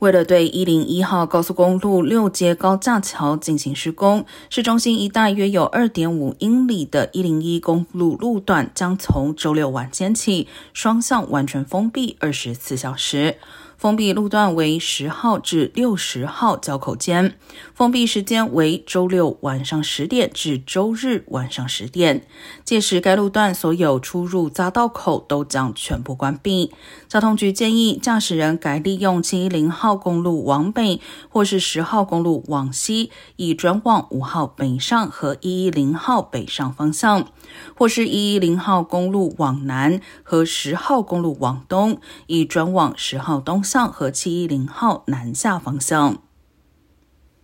为了对一零一号高速公路六街高架桥进行施工，市中心一带约有二点五英里的一零一公路路段将从周六晚间起双向完全封闭二十四小时。封闭路段为十号至六十号交口间，封闭时间为周六晚上十点至周日晚上十点。届时，该路段所有出入匝道口都将全部关闭。交通局建议驾驶人改利用七一零号公路往北，或是十号公路往西，以转往五号北上和一一零号北上方向，或是一一零号公路往南和十号公路往东，以转往十号东。上和七一零号南下方向。